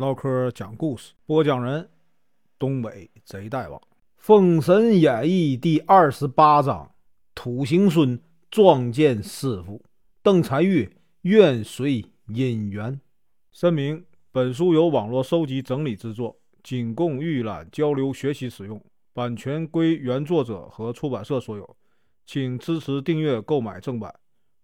唠嗑讲故事，播讲人：东北贼大王，《封神演义》第二十八章：土行孙撞见师傅。邓婵玉愿随姻缘。声明：本书由网络收集整理制作，仅供预览、交流、学习使用，版权归原作者和出版社所有，请支持订阅、购买正版。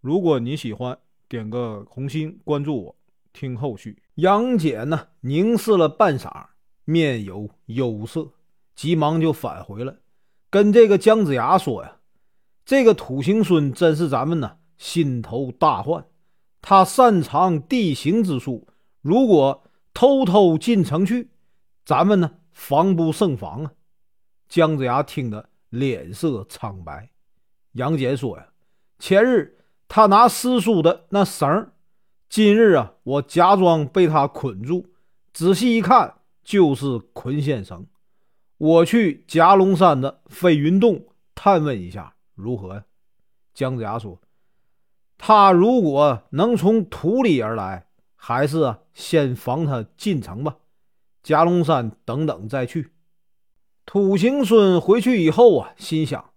如果你喜欢，点个红心，关注我。听后续，杨戬呢凝视了半晌，面有忧色，急忙就返回了，跟这个姜子牙说呀：“这个土行孙真是咱们呢心头大患，他擅长地形之术，如果偷偷进城去，咱们呢防不胜防啊！”姜子牙听得脸色苍白。杨戬说呀：“前日他拿师叔的那绳儿。”今日啊，我假装被他捆住，仔细一看，就是捆仙绳。我去夹龙山的飞云洞探问一下，如何呀？姜子牙说：“他如果能从土里而来，还是先防他进城吧。夹龙山等等再去。”土行孙回去以后啊，心想：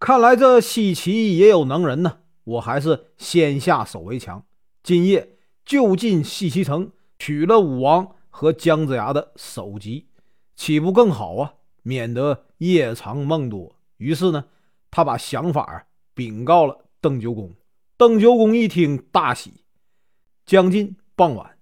看来这西岐也有能人呢，我还是先下手为强。今夜就进西岐城，取了武王和姜子牙的首级，岂不更好啊？免得夜长梦多。于是呢，他把想法禀告了邓九公。邓九公一听大喜。将近傍晚，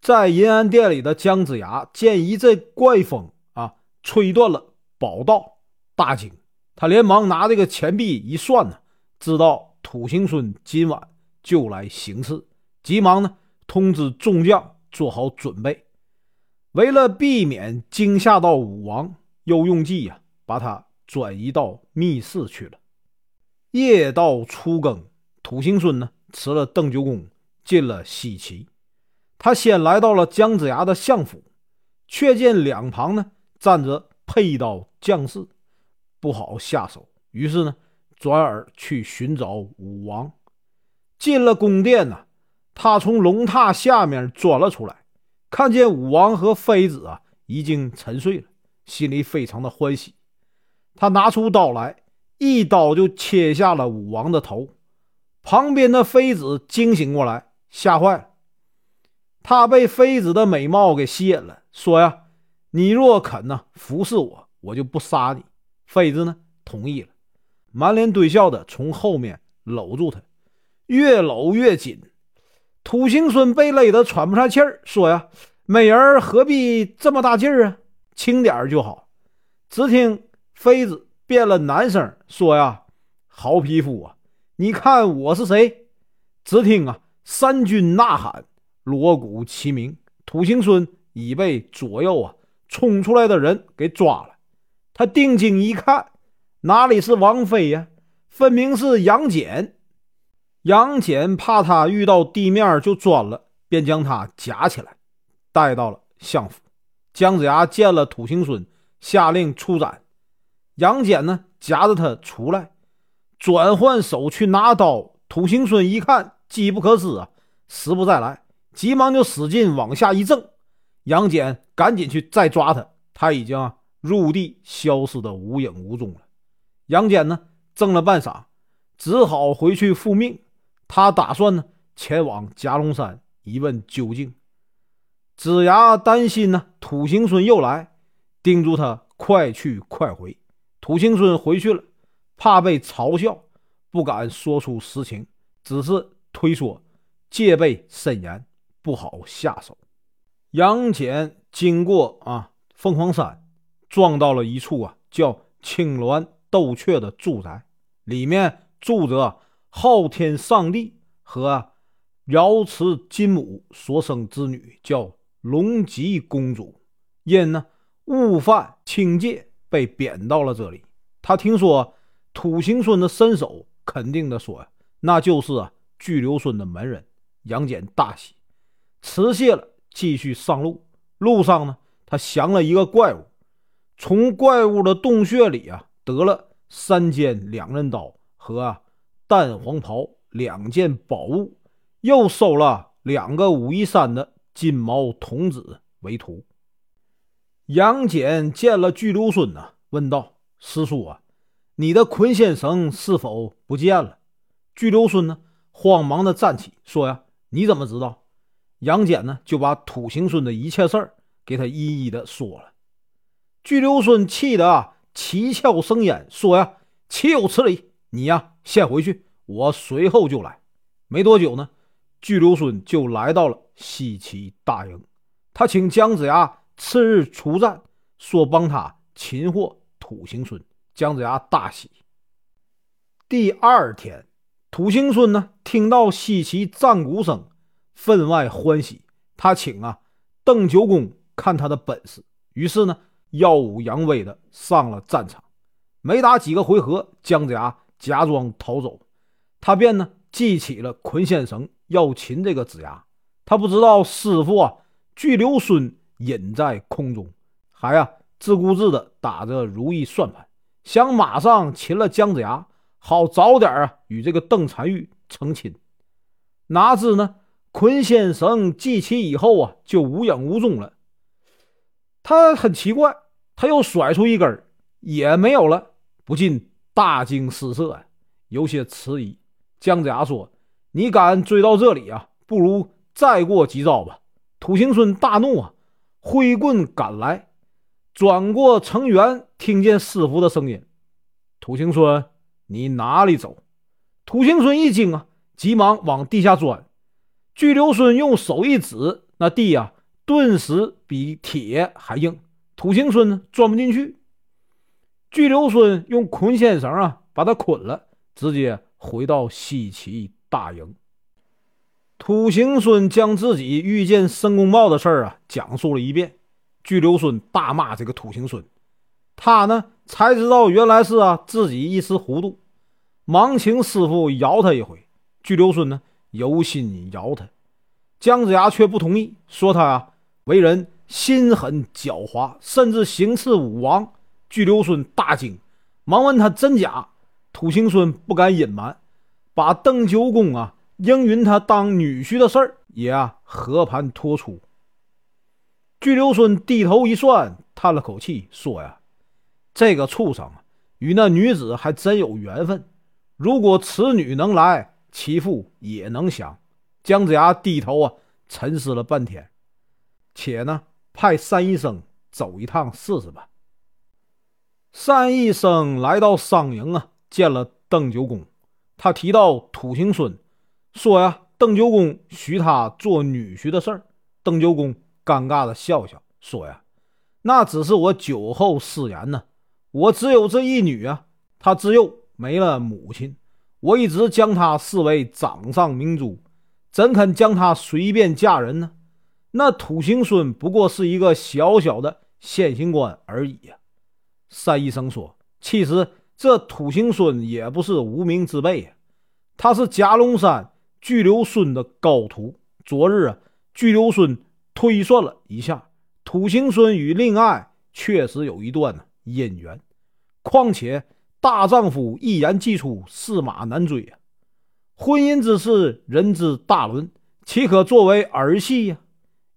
在银安殿里的姜子牙见一阵怪风啊，吹断了宝道，大惊。他连忙拿这个钱币一算呢，知道土行孙今晚就来行刺。急忙呢，通知众将做好准备。为了避免惊吓到武王，又用计呀，把他转移到密室去了。夜到初更，土行孙呢，辞了邓九公，进了西岐。他先来到了姜子牙的相府，却见两旁呢站着佩刀将士，不好下手。于是呢，转而去寻找武王。进了宫殿呢。他从龙榻下面钻了出来，看见武王和妃子啊已经沉睡了，心里非常的欢喜。他拿出刀来，一刀就切下了武王的头。旁边的妃子惊醒过来，吓坏了。他被妃子的美貌给吸引了，说呀：“你若肯呢服侍我，我就不杀你。”妃子呢同意了，满脸堆笑的从后面搂住他，越搂越紧。土行孙被勒得喘不上气儿，说：“呀，美人何必这么大劲儿啊？轻点儿就好。”只听妃子变了男声说：“呀，好匹夫啊！你看我是谁？”只听啊，三军呐喊，锣鼓齐鸣。土行孙已被左右啊冲出来的人给抓了。他定睛一看，哪里是王妃呀？分明是杨戬。杨戬怕他遇到地面就钻了，便将他夹起来，带到了相府。姜子牙见了土行孙，下令出斩。杨戬呢，夹着他出来，转换手去拿刀。土行孙一看机不可失啊，时不再来，急忙就使劲往下一挣。杨戬赶紧去再抓他，他已经入地消失的无影无踪了。杨戬呢，挣了半晌，只好回去复命。他打算呢前往夹龙山一问究竟。子牙担心呢土行孙又来，叮嘱他快去快回。土行孙回去了，怕被嘲笑，不敢说出实情，只是推说戒备森严，不好下手。杨戬经过啊凤凰山，撞到了一处啊叫青鸾斗雀的住宅，里面住着。昊天上帝和瑶池金母所生之女叫龙吉公主，因呢误犯清戒被贬到了这里。他听说土行孙的身手，肯定的说，那就是啊巨流孙的门人。杨戬大喜，辞谢了，继续上路。路上呢，他降了一个怪物，从怪物的洞穴里啊得了三尖两刃刀和。淡黄袍两件宝物，又收了两个武夷山的金毛童子为徒。杨戬见了巨留孙呐，问道：“师叔啊，你的捆仙绳是否不见了？”巨留孙呢，慌忙的站起，说：“呀，你怎么知道？”杨戬呢，就把土行孙的一切事儿给他一一的说了。巨留孙气得啊，七窍生烟，说：“呀，岂有此理！你呀，先回去，我随后就来。”没多久呢，巨留孙就来到了西岐大营，他请姜子牙。次日出战，说帮他擒获土行孙，姜子牙大喜。第二天，土行孙呢听到西岐战鼓声，分外欢喜。他请啊邓九公看他的本事，于是呢耀武扬威的上了战场。没打几个回合，姜子牙假装逃走，他便呢系起了捆仙绳要擒这个子牙。他不知道师傅啊巨留孙。隐在空中，还呀自顾自的打着如意算盘，想马上擒了姜子牙，好早点啊与这个邓婵玉成亲。哪知呢，捆仙绳系起以后啊，就无影无踪了。他很奇怪，他又甩出一根也没有了，不禁大惊失色呀，有些迟疑。姜子牙说：“你敢追到这里啊？不如再过几招吧。”土行孙大怒啊！挥棍赶来，转过城垣，听见师傅的声音：“土行孙，你哪里走？”土行孙一惊啊，急忙往地下钻。巨留孙用手一指，那地呀，顿时比铁还硬。土行孙呢，钻不进去。巨留孙用捆仙绳啊，把他捆了，直接回到西岐大营。土行孙将自己遇见申公豹的事儿啊讲述了一遍，巨留孙大骂这个土行孙，他呢才知道原来是啊自己一时糊涂，忙请师傅饶他一回。巨留孙呢有心饶他，姜子牙却不同意，说他啊为人心狠狡猾，甚至行刺武王。巨留孙大惊，忙问他真假。土行孙不敢隐瞒，把邓九公啊。应允他当女婿的事儿也啊和盘托出。巨留孙低头一算，叹了口气，说：“呀，这个畜生啊与那女子还真有缘分。如果此女能来，其父也能降。”姜子牙低头啊，沉思了半天，且呢派三医生走一趟试试吧。单医生来到商营啊，见了邓九公，他提到土行孙。说呀，邓九公许他做女婿的事儿。邓九公尴尬的笑笑，说呀，那只是我酒后失言呢。我只有这一女啊，她自幼没了母亲，我一直将她视为掌上明珠，怎肯将她随便嫁人呢？那土行孙不过是一个小小的县刑官而已呀。单医生说，其实这土行孙也不是无名之辈呀，他是夹龙山。巨留孙的高徒，昨日啊，巨留孙推算了一下，土行孙与令爱确实有一段姻缘。况且大丈夫一言既出，驷马难追呀。婚姻之事，人之大伦，岂可作为儿戏呀？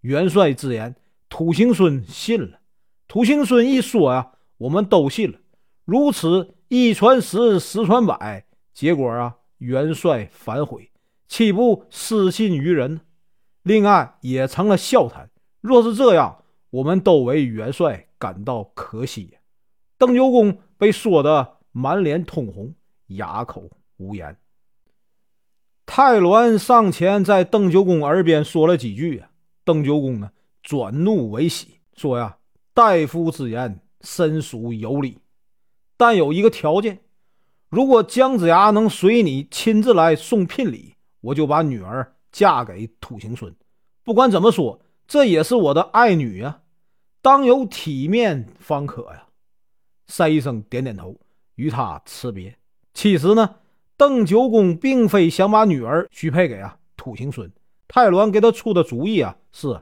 元帅之言，土行孙信了。土行孙一说呀，我们都信了。如此一传十，十传百，结果啊，元帅反悔。岂不失信于人？另外也成了笑谈。若是这样，我们都为元帅感到可惜。邓九公被说得满脸通红，哑口无言。太鸾上前在邓九公耳边说了几句邓九公呢转怒为喜，说呀：“大夫之言深属有理，但有一个条件，如果姜子牙能随你亲自来送聘礼。”我就把女儿嫁给土行孙，不管怎么说，这也是我的爱女呀，当有体面方可呀。单医生点点头，与他辞别。其实呢，邓九公并非想把女儿许配给啊土行孙，太鸾给他出的主意啊是，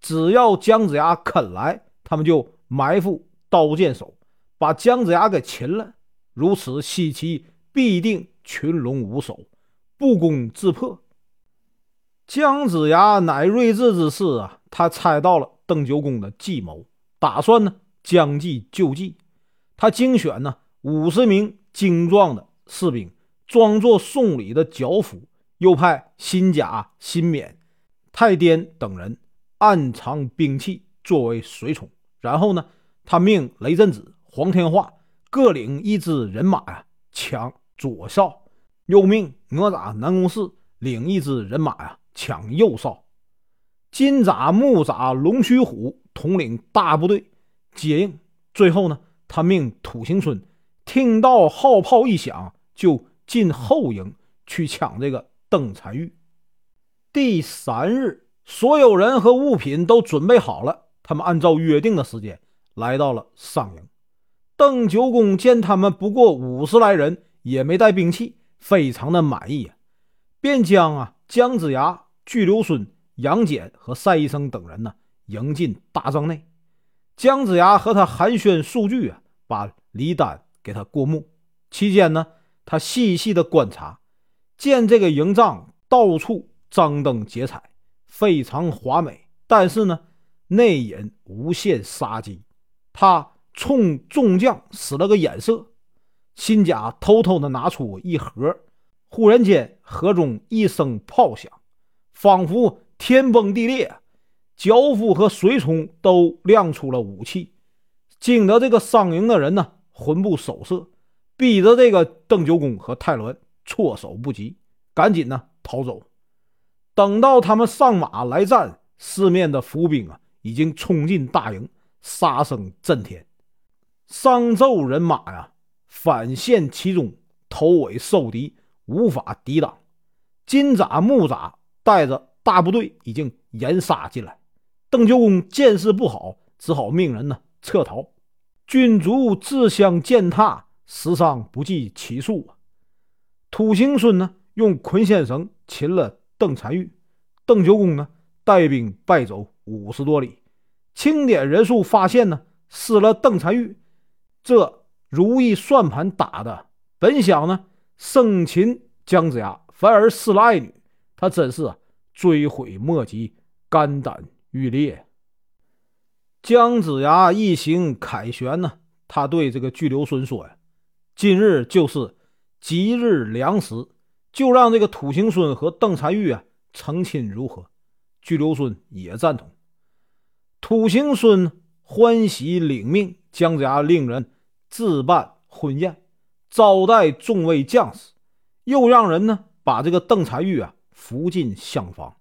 只要姜子牙肯来，他们就埋伏刀剑手，把姜子牙给擒了。如此，西岐必定群龙无首。不攻自破。姜子牙乃睿智之士啊，他猜到了邓九公的计谋，打算呢将计就计。他精选呢五十名精壮的士兵，装作送礼的脚夫，又派辛甲、辛勉、太颠等人暗藏兵器作为随从。然后呢，他命雷震子、黄天化各领一支人马呀，抢左哨；又命哪吒、南宫适领一支人马呀，抢右哨。金吒、木吒、龙须虎统领大部队接应。最后呢，他命土行孙听到号炮一响，就进后营去抢这个邓婵玉。第三日，所有人和物品都准备好了。他们按照约定的时间来到了上营。邓九公见他们不过五十来人，也没带兵器，非常的满意啊，便将啊姜子牙、巨留孙、杨戬和赛医生等人呢迎进大帐内。姜子牙和他寒暄数句啊，把李丹给他过目。期间呢，他细细的观察，见这个营帐到处张灯结彩，非常华美，但是呢。内隐无限杀机，他冲众将使了个眼色。辛甲偷偷的拿出一盒，忽然间盒中一声炮响，仿佛天崩地裂，脚夫和随从都亮出了武器，惊得这个上营的人呢魂不守舍，逼着这个邓九公和泰伦措手不及，赶紧呢逃走。等到他们上马来战，四面的伏兵啊！已经冲进大营，杀声震天，商纣人马呀反陷其中，头尾受敌，无法抵挡。金吒、木吒带着大部队已经严杀进来。邓九公见势不好，只好命人呢撤逃。军卒自相践踏，死伤不计其数啊。土行孙呢用捆线绳擒了邓婵玉，邓九公呢带兵败走。五十多里，清点人数发现呢，死了邓婵玉。这如意算盘打的，本想呢生擒姜子牙，反而失了爱女，他真是追悔莫及，肝胆欲裂。姜子牙一行凯旋呢，他对这个巨留孙说呀：“今日就是吉日良时，就让这个土行孙和邓婵玉啊成亲如何？”巨留孙也赞同。土行孙欢喜领命，姜子牙令人置办婚宴，招待众位将士，又让人呢把这个邓婵玉啊扶进厢房。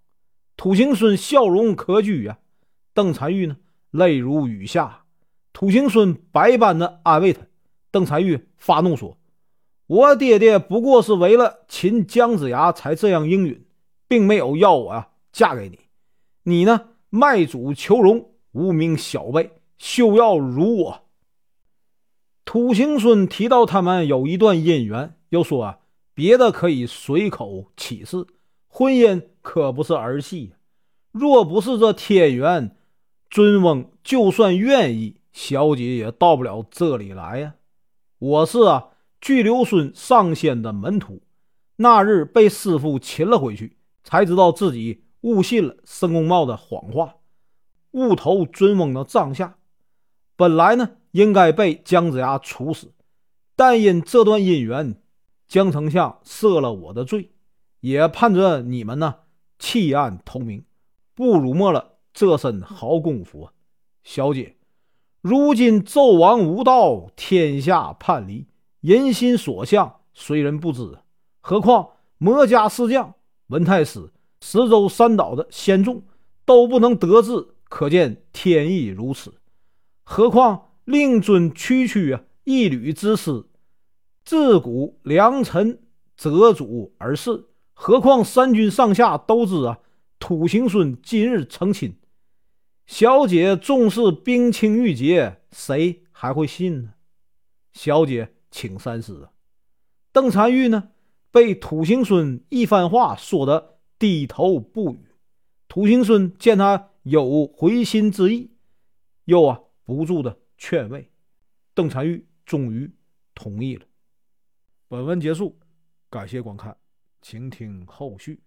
土行孙笑容可掬啊，邓婵玉呢泪如雨下。土行孙百般的安慰他，邓婵玉发怒说：“我爹爹不过是为了擒姜子牙才这样应允，并没有要我啊嫁给你。你呢卖主求荣。”无名小辈休要辱我。土行孙提到他们有一段姻缘，又说啊，别的可以随口起誓，婚姻可不是儿戏。若不是这天缘，尊翁就算愿意，小姐也到不了这里来呀。我是啊，巨留孙上仙的门徒，那日被师傅擒了回去，才知道自己误信了申公豹的谎话。误投尊翁的帐下，本来呢应该被姜子牙处死，但因这段姻缘，姜丞相赦了我的罪，也盼着你们呢弃暗投明，不辱没了这身好功夫啊！小姐，如今纣王无道，天下叛离，人心所向，谁人不知？何况魔家四将、文太师、十州三岛的仙众都不能得志。可见天意如此，何况令尊区区啊一缕之师，自古良臣择主而事。何况三军上下都知啊，土行孙今日成亲，小姐重视冰清玉洁，谁还会信呢？小姐，请三思啊！邓婵玉呢，被土行孙一番话说得低头不语。土行孙见他。有回心之意，又啊不住的劝慰，邓婵玉终于同意了。本文结束，感谢观看，请听后续。